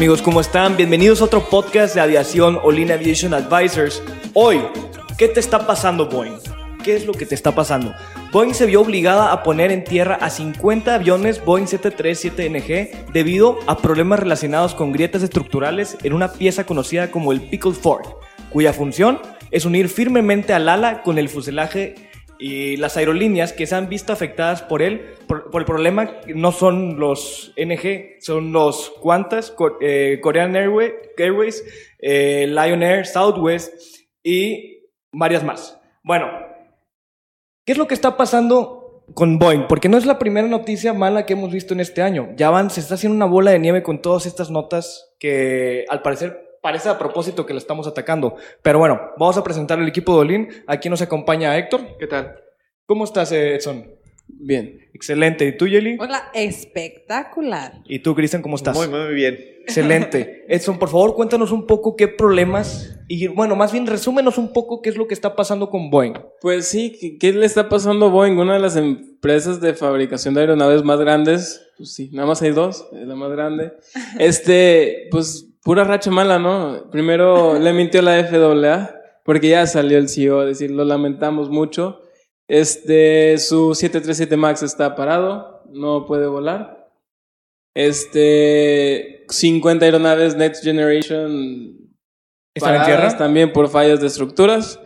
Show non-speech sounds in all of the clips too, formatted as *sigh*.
amigos, ¿cómo están? Bienvenidos a otro podcast de aviación Olin Aviation Advisors. Hoy, ¿qué te está pasando Boeing? ¿Qué es lo que te está pasando? Boeing se vio obligada a poner en tierra a 50 aviones Boeing 737NG debido a problemas relacionados con grietas estructurales en una pieza conocida como el Pickle Fork, cuya función es unir firmemente al ala con el fuselaje y las aerolíneas que se han visto afectadas por él, por, el problema, no son los NG, son los Qantas, eh, Korean Airway- Airways, eh, Lion Air, Southwest y varias más. Bueno, ¿qué es lo que está pasando con Boeing? Porque no es la primera noticia mala que hemos visto en este año. Ya van, se está haciendo una bola de nieve con todas estas notas que al parecer parece a propósito que la estamos atacando. Pero bueno, vamos a presentar el equipo de Olin. Aquí nos acompaña Héctor. ¿Qué tal? ¿Cómo estás, Edson? Bien. Excelente. ¿Y tú, Yeli? Hola, espectacular. ¿Y tú, Cristian, cómo estás? Muy, muy bien. Excelente. *laughs* Edson, por favor, cuéntanos un poco qué problemas y, bueno, más bien resúmenos un poco qué es lo que está pasando con Boeing. Pues sí, ¿qué, qué le está pasando a Boeing? Una de las empresas de fabricación de aeronaves más grandes. Pues sí, nada más hay dos, es la más grande. *laughs* Este, pues pura racha mala, ¿no? Primero le mintió la FAA, porque ya salió el CEO a decir, lo lamentamos mucho. Este, su 737 MAX está parado, no puede volar. Este, 50 aeronaves Next Generation ¿Están en tierra? también por fallas de estructuras.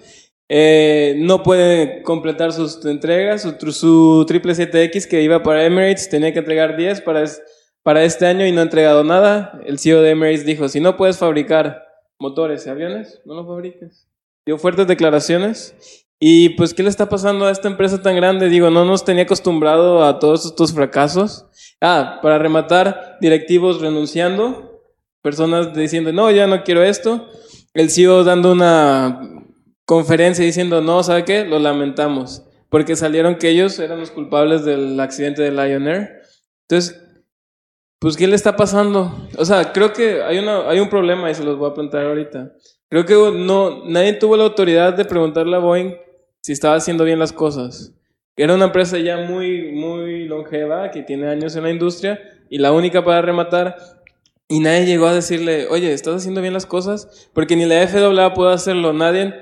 Eh, no puede completar sus entregas. Su, su 777X que iba para Emirates tenía que entregar 10 para, es- para este año y no ha entregado nada. El CEO de Emirates dijo, si no puedes fabricar motores y aviones, no los fabriques. Dio fuertes declaraciones. Y pues, ¿qué le está pasando a esta empresa tan grande? Digo, no nos tenía acostumbrado a todos estos fracasos. Ah, para rematar, directivos renunciando, personas diciendo, no, ya no quiero esto. El CEO dando una conferencia diciendo, no, ¿sabe qué? Lo lamentamos. Porque salieron que ellos eran los culpables del accidente de Lion Air. Entonces, pues, ¿qué le está pasando? O sea, creo que hay, una, hay un problema y se los voy a preguntar ahorita. Creo que no, nadie tuvo la autoridad de preguntarle a Boeing si estaba haciendo bien las cosas. Era una empresa ya muy, muy longeva, que tiene años en la industria, y la única para rematar, y nadie llegó a decirle, oye, ¿estás haciendo bien las cosas? Porque ni la FAA pudo hacerlo, nadie.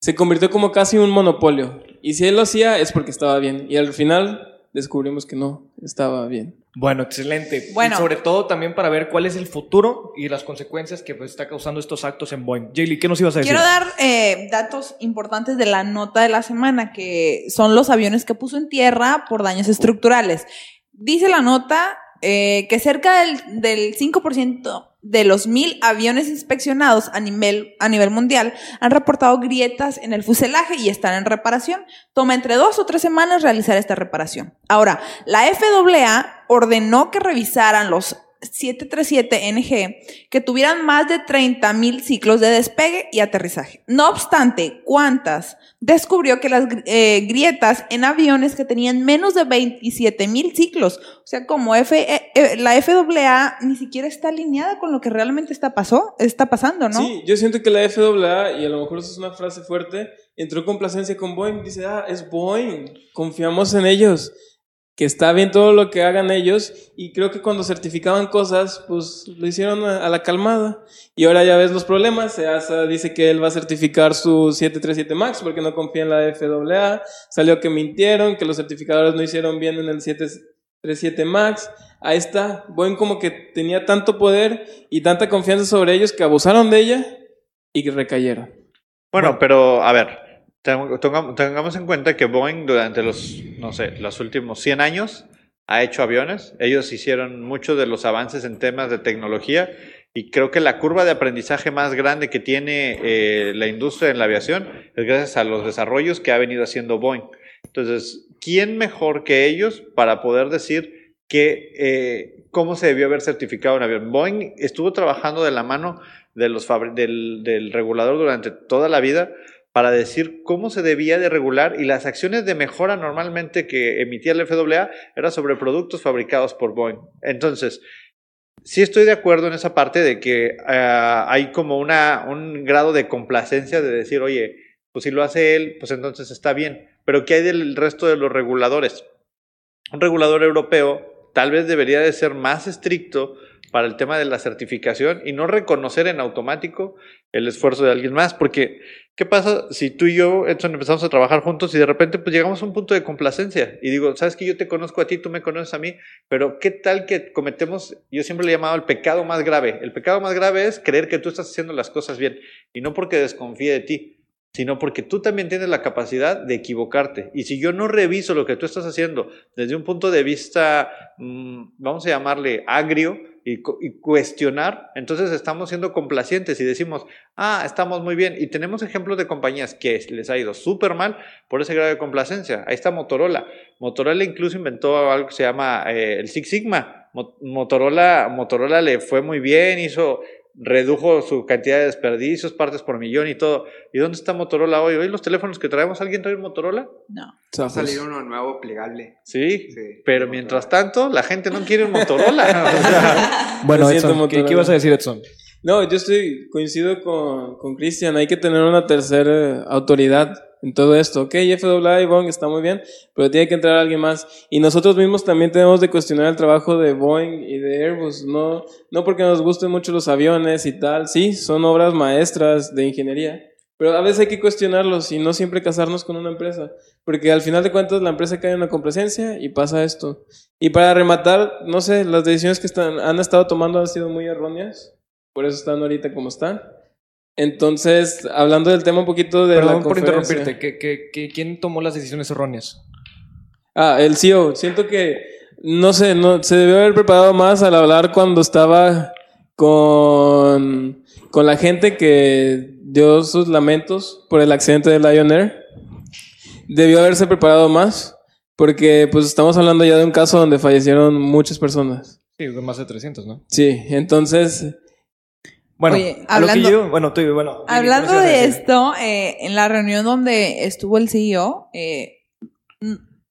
Se convirtió como casi un monopolio. Y si él lo hacía es porque estaba bien. Y al final descubrimos que no estaba bien. Bueno, excelente. Bueno. Y sobre todo también para ver cuál es el futuro y las consecuencias que pues, está causando estos actos en Boeing. Jaylee, ¿qué nos ibas a decir? Quiero dar eh, datos importantes de la nota de la semana, que son los aviones que puso en tierra por daños estructurales. Dice la nota eh, que cerca del, del 5% de los mil aviones inspeccionados a nivel, a nivel mundial han reportado grietas en el fuselaje y están en reparación. Toma entre dos o tres semanas realizar esta reparación. Ahora, la FAA ordenó que revisaran los 737NG que tuvieran más de 30 mil ciclos de despegue y aterrizaje. No obstante, ¿cuántas? Descubrió que las eh, grietas en aviones que tenían menos de 27 mil ciclos, o sea, como F, eh, eh, la FAA ni siquiera está alineada con lo que realmente está, pasó, está pasando, ¿no? Sí, yo siento que la FAA, y a lo mejor eso es una frase fuerte, entró complacencia con Boeing. Dice, ah, es Boeing, confiamos en ellos, que está bien todo lo que hagan ellos. Y creo que cuando certificaban cosas, pues lo hicieron a, a la calmada. Y ahora ya ves los problemas. EASA dice que él va a certificar su 737 MAX porque no confía en la FAA. Salió que mintieron, que los certificadores no hicieron bien en el 737 MAX. Ahí está. Boeing como que tenía tanto poder y tanta confianza sobre ellos que abusaron de ella y que recayeron. Bueno, pero a ver, tengamos, en cuenta que Boeing durante los, no sé, los últimos 100 años ha hecho aviones. Ellos hicieron muchos de los avances en temas de tecnología y creo que la curva de aprendizaje más grande que tiene eh, la industria en la aviación es gracias a los desarrollos que ha venido haciendo Boeing. Entonces, ¿quién mejor que ellos para poder decir que, eh, cómo se debió haber certificado un avión? Boeing estuvo trabajando de la mano del regulador durante toda la vida para decir cómo se debía de regular y las acciones de mejora normalmente que emitía el FAA era sobre productos fabricados por Boeing. Entonces, sí estoy de acuerdo en esa parte de que ah, hay como una, un grado de complacencia de decir, oye, pues si lo hace él, pues entonces está bien. Pero ¿qué hay del resto de los reguladores? Un regulador europeo tal vez debería de ser más estricto para el tema de la certificación y no reconocer en automático el esfuerzo de alguien más, porque ¿qué pasa si tú y yo, empezamos a trabajar juntos y de repente pues llegamos a un punto de complacencia y digo, sabes que yo te conozco a ti, tú me conoces a mí, pero ¿qué tal que cometemos, yo siempre le he llamado el pecado más grave, el pecado más grave es creer que tú estás haciendo las cosas bien y no porque desconfíe de ti, sino porque tú también tienes la capacidad de equivocarte. Y si yo no reviso lo que tú estás haciendo desde un punto de vista, mm, vamos a llamarle agrio, y, cuestionar, entonces estamos siendo complacientes y decimos, ah, estamos muy bien. Y tenemos ejemplos de compañías que les ha ido súper mal por ese grado de complacencia. Ahí está Motorola. Motorola incluso inventó algo que se llama eh, el Six Sigma. Motorola, Motorola le fue muy bien, hizo redujo su cantidad de desperdicios, partes por millón y todo. ¿Y dónde está Motorola hoy? ¿Hoy los teléfonos que traemos, alguien trae un Motorola? No. Va a salir uno nuevo plegable. Sí, pero mientras tanto, la gente no quiere un Motorola. *laughs* bueno, Edson, ¿qué, ibas a decir, Edson? No, yo estoy, coincido con Cristian, hay que tener una tercera autoridad en todo esto. Ok, FAA y Boeing está muy bien, pero tiene que entrar alguien más. Y nosotros mismos también tenemos de cuestionar el trabajo de Boeing y de Airbus. No, no porque nos gusten mucho los aviones y tal. Sí, son obras maestras de ingeniería. Pero a veces hay que cuestionarlos y no siempre casarnos con una empresa. Porque al final de cuentas la empresa cae en una complacencia y pasa esto. Y para rematar, no sé, las decisiones que están, han estado tomando han sido muy erróneas. Por eso están ahorita como están. Entonces, hablando del tema un poquito de Perdón por interrumpirte, ¿Qué, quién tomó las decisiones erróneas? Ah, el CEO. Siento que, no sé, no, se debió haber preparado más al hablar cuando estaba con, con la gente que dio sus lamentos por el accidente de Lion Air. Debió haberse preparado más, porque pues estamos hablando ya de un caso donde fallecieron muchas personas. Sí, más de 300, ¿no? Sí, entonces bueno, hablando, bueno, bueno, hablando de esto, eh, en la reunión donde estuvo el CEO, eh,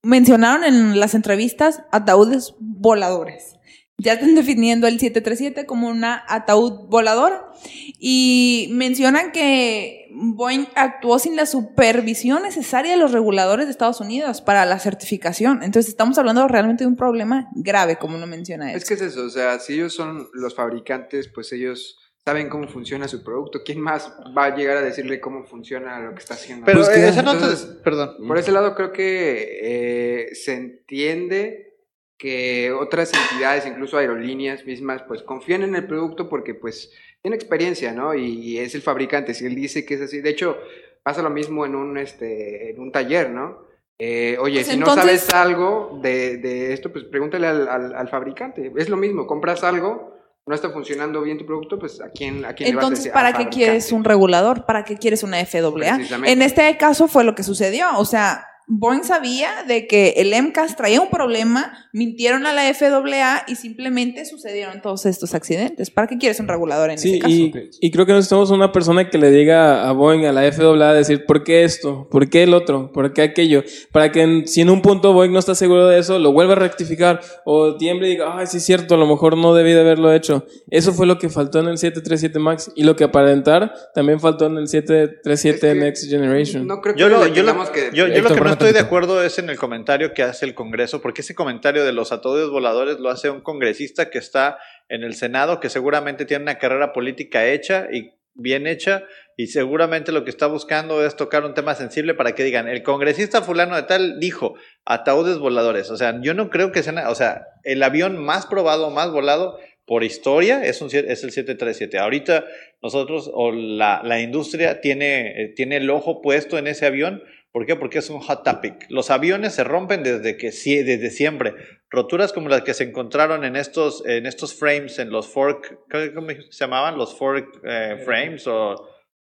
mencionaron en las entrevistas ataúdes voladores. Ya están definiendo el 737 como una ataúd voladora y mencionan que Boeing actuó sin la supervisión necesaria de los reguladores de Estados Unidos para la certificación. Entonces estamos hablando realmente de un problema grave, como uno menciona. Es que es eso, o sea, si ellos son los fabricantes, pues ellos saben cómo funciona su producto. ¿Quién más va a llegar a decirle cómo funciona lo que está haciendo? Pero pues esa nota, perdón. Por ese lado creo que eh, se entiende que otras entidades, incluso aerolíneas mismas, pues confían en el producto porque pues tiene experiencia, ¿no? Y, es el fabricante. Si él dice que es así, de hecho pasa lo mismo en un este en un taller, ¿no? Eh, oye, pues si no sabes algo de, esto, pues pregúntale al, al fabricante. Es lo mismo, compras algo no está funcionando bien tu producto, pues ¿a quién, a quién Entonces, le vas a ¿para qué quieres un regulador? ¿Para qué quieres una FAA? En este caso fue lo que sucedió. O sea, Boeing sabía de que el MCAS traía un problema, mintieron a la FAA y simplemente sucedieron todos estos accidentes. ¿Para qué quieres un regulador en ese caso? Y, y creo que necesitamos una persona que le diga a Boeing, a la FAA, decir, ¿por qué esto? ¿Por qué el otro? ¿Por qué aquello? Para que si en un punto Boeing no está seguro de eso, lo vuelva a rectificar o tiemble y diga, ay, sí es cierto, a lo mejor no debí de haberlo hecho. Eso fue lo que faltó en el 737 MAX y lo que aparentar también faltó en el 737 Next Generation. No creo que yo lo, yo que... Yo, lo que estoy de acuerdo es en el comentario que hace el Congreso, porque ese comentario de los ataúdes voladores lo hace un congresista que está en el Senado, que seguramente tiene una carrera política hecha y bien hecha, y seguramente lo que está buscando es tocar un tema sensible para que digan, el congresista fulano de tal dijo ataúdes voladores. O sea, yo no creo que sea, o sea, el avión más probado, más volado por historia es, un, es el 737. Ahorita nosotros o la, la industria tiene, eh, tiene el ojo puesto en ese avión ¿Por qué? Porque es un hot topic. Los aviones se rompen desde, que, desde siempre. Roturas como las que se encontraron en estos, en estos frames, en los fork, ¿cómo se llamaban? Los fork eh, frames o...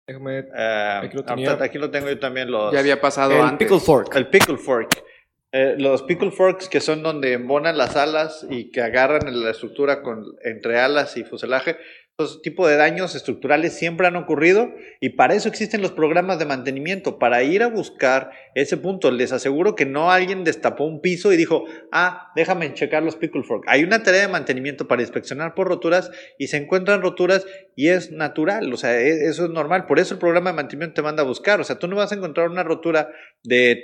Déjame- eh, Aquí lo tenía. ahorita- aquí lo tengo yo también. Los, Ya había pasado El antes. pickle fork. el pickle fork. Eh, los pickle forks que son donde embonan las alas y que agarran la estructura con, entre alas y fuselaje, esos tipos de daños estructurales siempre han ocurrido y para eso existen los programas de mantenimiento, para ir a buscar ese punto. Les aseguro que no alguien destapó un piso y dijo, ah, déjame checar los pickle fork. Hay una tarea de mantenimiento para inspeccionar por roturas y se encuentran roturas y es natural, o sea, e- eso es normal. Por eso el programa de mantenimiento te manda a buscar. O sea, tú no vas a encontrar una rotura de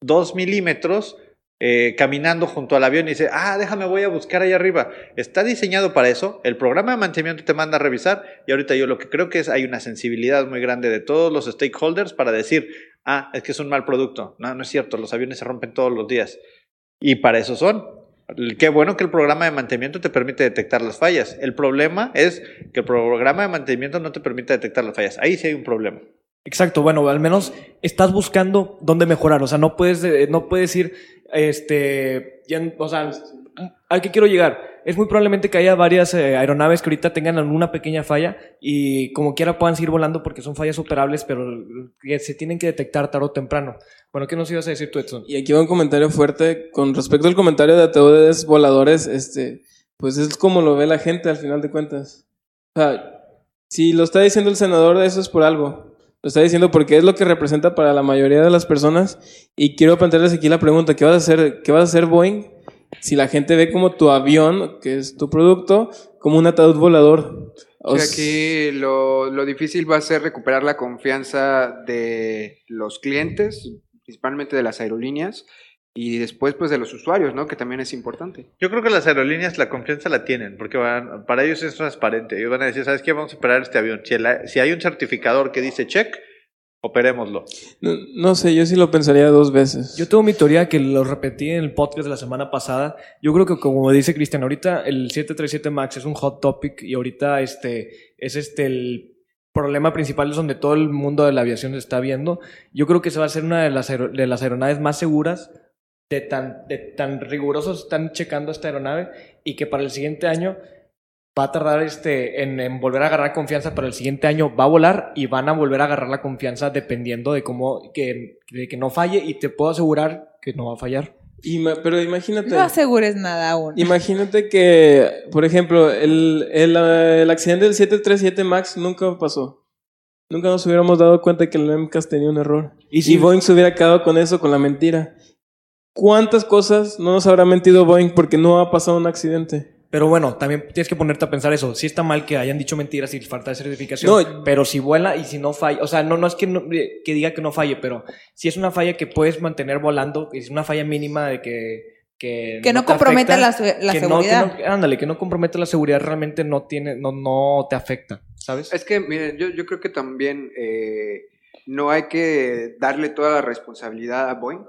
2 milímetros eh, caminando junto al avión y dice, ah, déjame, voy a buscar ahí arriba. Está diseñado para eso. El programa de mantenimiento te manda a revisar y ahorita yo lo que creo que es hay una sensibilidad muy grande de todos los stakeholders para decir, ah, es que es un mal producto. No, no es cierto, los aviones se rompen todos los días. Y para eso son. Qué bueno que el programa de mantenimiento te permite detectar las fallas. El problema es que el programa de mantenimiento no te permite detectar las fallas. Ahí sí hay un problema. Exacto, bueno, al menos estás buscando dónde mejorar, o sea, no puedes, eh, no puedes ir, este, ya- o sea, ¿a qué quiero llegar? Es muy probablemente que haya varias eh, aeronaves que ahorita tengan alguna pequeña falla y como quiera puedan seguir volando porque son fallas operables, pero se tienen que detectar tarde o temprano. Bueno, ¿qué nos ibas a decir tú, Edson? Y aquí va un comentario fuerte con respecto al comentario de ataúdes voladores, este, pues es como lo ve la gente al final de cuentas. O sea, si lo está diciendo el senador, eso es por algo. Lo está diciendo porque es lo que representa para la mayoría de las personas. Y quiero plantearles aquí la pregunta, ¿qué vas a hacer, qué vas a hacer Boeing si la gente ve como tu avión, que es tu producto, como un ataúd volador? O sea, aquí lo, lo difícil va a ser recuperar la confianza de los clientes, principalmente de las aerolíneas, y después pues de los usuarios, ¿no? Que también es importante. Yo creo que las aerolíneas la confianza la tienen, porque van- para ellos es transparente. Ellos van a decir, ¿sabes qué? Vamos a operar este avión. Si, el- si hay un certificador que dice check, operémoslo. no, no sé, yo sí lo pensaría dos veces. Yo tengo mi teoría que lo repetí en el podcast de la semana pasada. Yo creo que como dice Cristian, ahorita el 737 MAX es un hot topic y ahorita este es este el problema principal es donde todo el mundo de la aviación se está viendo. Yo creo que se va a ser una de las, aero- de las aeronaves más seguras, de tan, de tan rigurosos están checando esta aeronave y que para el siguiente año va a tardar este, en, en volver a agarrar confianza, para el siguiente año va a volar y van a volver a agarrar la confianza dependiendo de cómo, que, de que no falle y te puedo asegurar que no va a fallar. Ima- pero imagínate. No asegures nada aún. Imagínate que, por ejemplo, el, el, el accidente del 737 MAX nunca pasó. Nunca nos hubiéramos dado cuenta que el MCAS tenía un error. Y Y, si- Boeing se hubiera quedado con eso, con la mentira. ¿Cuántas cosas no nos habrá mentido Boeing porque no ha pasado un accidente? Pero bueno, también tienes que ponerte a pensar eso. Sí está mal que hayan dicho mentiras y falta de certificación. No. pero si vuela y si no falla, o sea, no, no es que, no- que diga que no falle, pero si es una falla que puedes mantener volando, es una falla mínima de que... Que, Que no comprometa afecta, la, se- la que no- que seguridad. no- ándale, que no compromete la seguridad realmente no tiene, no, no te afecta, ¿sabes? Es que, miren, yo, yo creo que también eh, no hay que darle toda la responsabilidad a Boeing,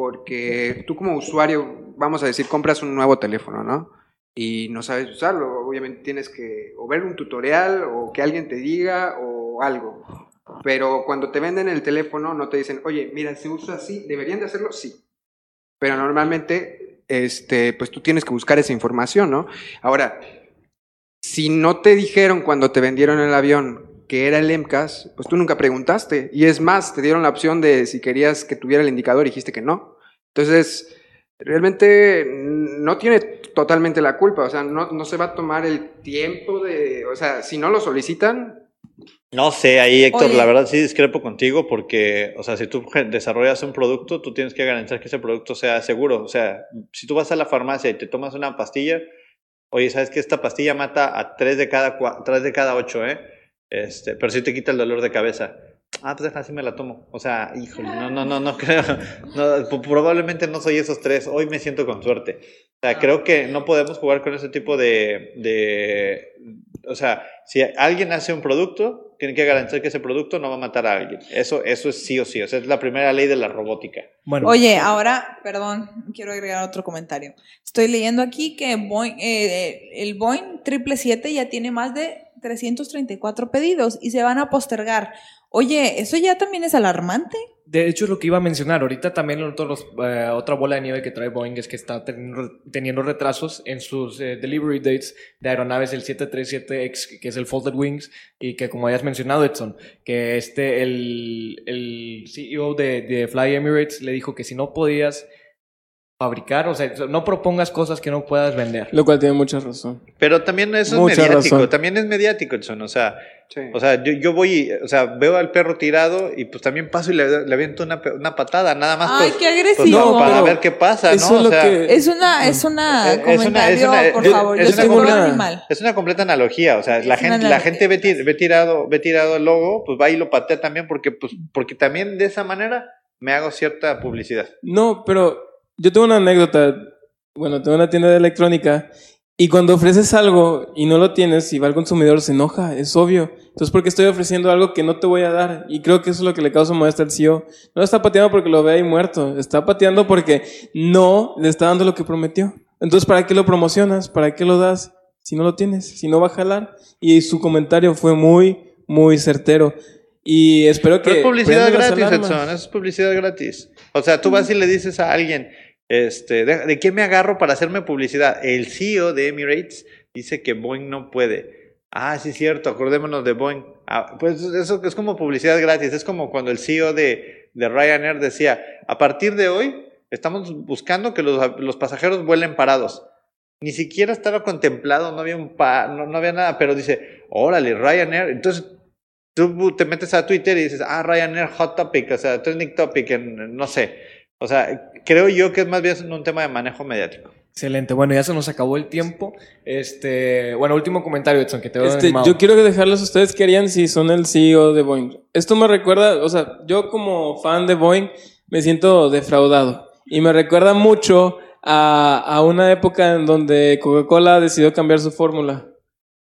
porque tú como usuario, vamos a decir, compras un nuevo teléfono, ¿no? Y no sabes usarlo, obviamente tienes que o ver un tutorial o que alguien te diga o algo. Pero cuando te venden el teléfono no te dicen, oye, mira, se usa así, ¿deberían de hacerlo? Sí. Pero normalmente, este, pues tú tienes que buscar esa información, ¿no? Ahora, si no te dijeron cuando te vendieron el avión que era el MCAS, pues tú nunca preguntaste. Y es más, te dieron la opción de si querías que tuviera el indicador y dijiste que no. Entonces, realmente mm, no tiene totalmente la culpa. O sea, no, no se va a tomar el tiempo de... O sea, si no lo solicitan, No sé, ahí Héctor, Oye. la verdad sí discrepo contigo porque, o sea, si tú desarrollas un producto, tú tienes que garantizar que ese producto sea seguro. O sea, si tú vas a la farmacia y te tomas una pastilla, oye, ¿sabes que esta pastilla mata a 3 de cada, 3 de cada 8, eh? Este, pero sí te quita el dolor de cabeza. Ah, pues deja, así me la tomo. O sea, híjole, no, no, no, no creo. No, probablemente no soy esos tres. Hoy me siento con suerte. O sea, creo que no podemos jugar con ese tipo de, de... O sea, si alguien hace un producto, tiene que garantizar que ese producto no va a matar a alguien. Eso, eso es sí o sí. O sea, es la primera ley de la robótica. Bueno, Oye, ahora, perdón, quiero agregar otro comentario. Estoy leyendo aquí que Boeing, eh, el Boeing 777 ya tiene más de 334 pedidos y se van a postergar. Oye, ¿eso ya también es alarmante? de hecho es lo que iba a mencionar. Ahorita también eh, otra bola de nieve que trae Boeing es que está teniendo, retrasos en sus eh, delivery dates de aeronaves del 737X, que es el Folded Wings, y que como hayas mencionado, Edson, que este, el, el CEO de, de Fly Emirates le dijo que si no podías fabricar, o sea, no propongas cosas que no puedas vender. Lo cual tiene mucha razón. Pero también eso Mucha es mediático, razón. también es mediático, Edson, o sea, Sí. o sea, yo, yo voy, o sea, veo al perro tirado y pues también paso y le, le aviento una, una patada, nada más Ay, pues, qué pues, agresivo. no, para ver qué pasa, eso ¿no? es o sea, que- Es una, es una Eh, es una- comentario, es una- por yo- favor. es Yo una soy un comuna- animal. Es una completa analogía, o sea, la Es gente, una la gente ve, tir- ve tirado, ve tirado el logo, pues va y lo patea también porque, pues, porque también de esa manera me hago cierta publicidad. No, pero yo tengo una anécdota. Bueno, tengo una tienda de electrónica y cuando ofreces algo y no lo tienes y va el consumidor se enoja, es obvio. Entonces, ¿por qué estoy ofreciendo algo que no te voy a dar? Y creo que eso es lo que le causa molestia al CEO. No está pateando porque lo ve ahí muerto, está pateando porque no le está dando lo que prometió. Entonces, ¿para qué lo promocionas? ¿Para qué lo das si no lo tienes? Si no va a jalar. Y su comentario fue muy, muy certero. Y espero que... Pero es publicidad gratis. Edson, es publicidad gratis. O sea, tú vas y le dices a alguien, este, ¿de, de qué me agarro para hacerme publicidad? El CEO de Emirates dice que Boeing no puede. Ah, sí, es cierto, acordémonos de Boeing. Ah, pues eso es como publicidad gratis, es como cuando el CEO de, de Ryanair decía, a partir de hoy estamos buscando que los, los pasajeros vuelen parados. Ni siquiera estaba contemplado, no había, un pa- no, no había nada, pero dice, órale, Ryanair. Entonces tú te metes a Twitter y dices, ah, Ryanair Hot Topic, o sea, Trending Topic, no sé. O sea, creo yo que es más bien un tema de manejo mediático. Excelente. Bueno, ya se nos acabó el tiempo. Este, bueno, último comentario, Edson, que te veo Este, yo quiero dejarles a ustedes qué harían si son el CEO de Boeing. Esto me recuerda, o sea, yo como fan de Boeing me siento defraudado. Y me recuerda mucho a, a una época en donde Coca-Cola decidió cambiar su fórmula.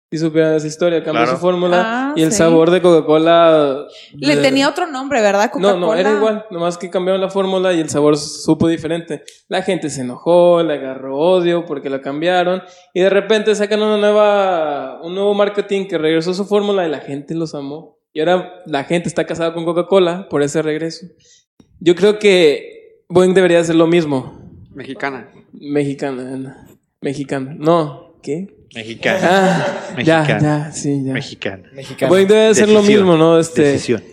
Si supieran esa historia, cambió Claro. su fórmula Ah, y el sí. sabor de Coca-Cola... Le de- tenía otro nombre, ¿verdad? No, no, era igual, nomás que cambiaron la fórmula y el sabor supo diferente. La gente se enojó, le agarró odio porque la cambiaron y de repente sacan una nueva, un nuevo marketing que regresó su fórmula y la gente los amó. Y ahora la gente está casada con Coca-Cola por ese regreso. Yo creo que Boeing debería hacer lo mismo. Mexicana. Mexicana, mexicana. No, ¿qué? Mexicano. Ah, ya, Mexicana. ya, sí, ya. Mexicano. Mexicano. Boeing debe hacer lo Decisión. mismo, ¿no? Este, Decisión.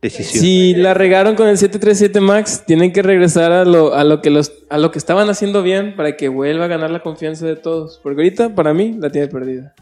Decisión. Si la regaron con el 737 Max, tienen que regresar a lo, a lo que los, a lo que estaban haciendo bien para que vuelva a ganar la confianza de todos. Porque ahorita, para mí, la tiene perdida.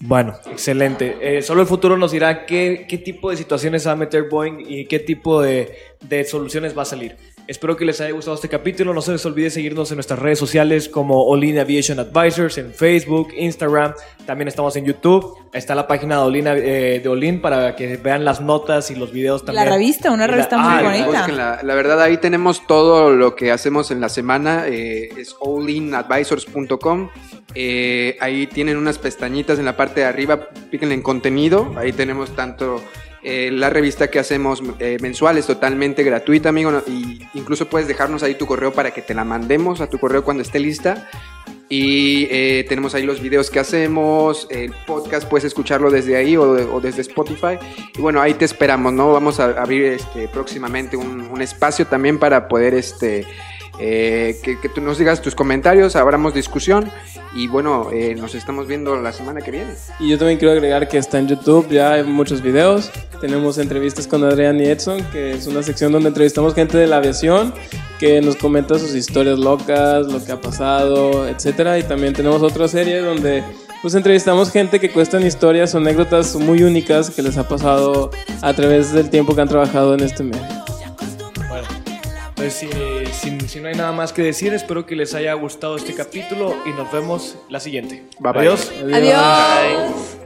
Bueno, excelente. Eh, solo el futuro nos dirá qué, qué tipo de situaciones va a meter Boeing y qué tipo de, de soluciones va a salir. Espero que les haya gustado este capítulo. No se les olvide seguirnos en nuestras redes sociales como Olin Aviation Advisors en Facebook, Instagram. También estamos en YouTube. Está la página de Olin, eh, de Olin para que vean las notas y los videos La también. revista, una la- revista ah, muy la- bonita. Búsquenla. La verdad, ahí tenemos todo lo que hacemos en la semana. eh, es allinadvisors.com. Eh, ahí tienen unas pestañitas en la parte de arriba. Píquenle en contenido. Ahí tenemos tanto eh, la revista que hacemos eh, mensual. Es totalmente gratuita, amigo. Y incluso puedes dejarnos ahí tu correo para que te la mandemos a tu correo cuando esté lista. Y eh, tenemos ahí los videos que hacemos, el podcast puedes escucharlo desde ahí o, o desde Spotify. Y bueno, ahí te esperamos, ¿no? Vamos a abrir este, próximamente un, un espacio también para poder este, eh, que, tú nos digas tus comentarios, abramos discusión. Y bueno, eh, nos estamos viendo la semana que viene. Y yo también quiero agregar que está en YouTube, ya hay muchos videos. Tenemos entrevistas con Adrián y Edson, que es una sección donde entrevistamos gente de la aviación, que nos comenta sus historias locas, lo que ha pasado, etcétera. Y también tenemos otra serie donde pues entrevistamos gente que cuestan historias o anécdotas muy únicas que les ha pasado a través del tiempo que han trabajado en este medio. Pues si, si- si no hay nada más que decir, espero que les haya gustado este capítulo y nos vemos la siguiente. Bye, bye. Adiós. Adiós.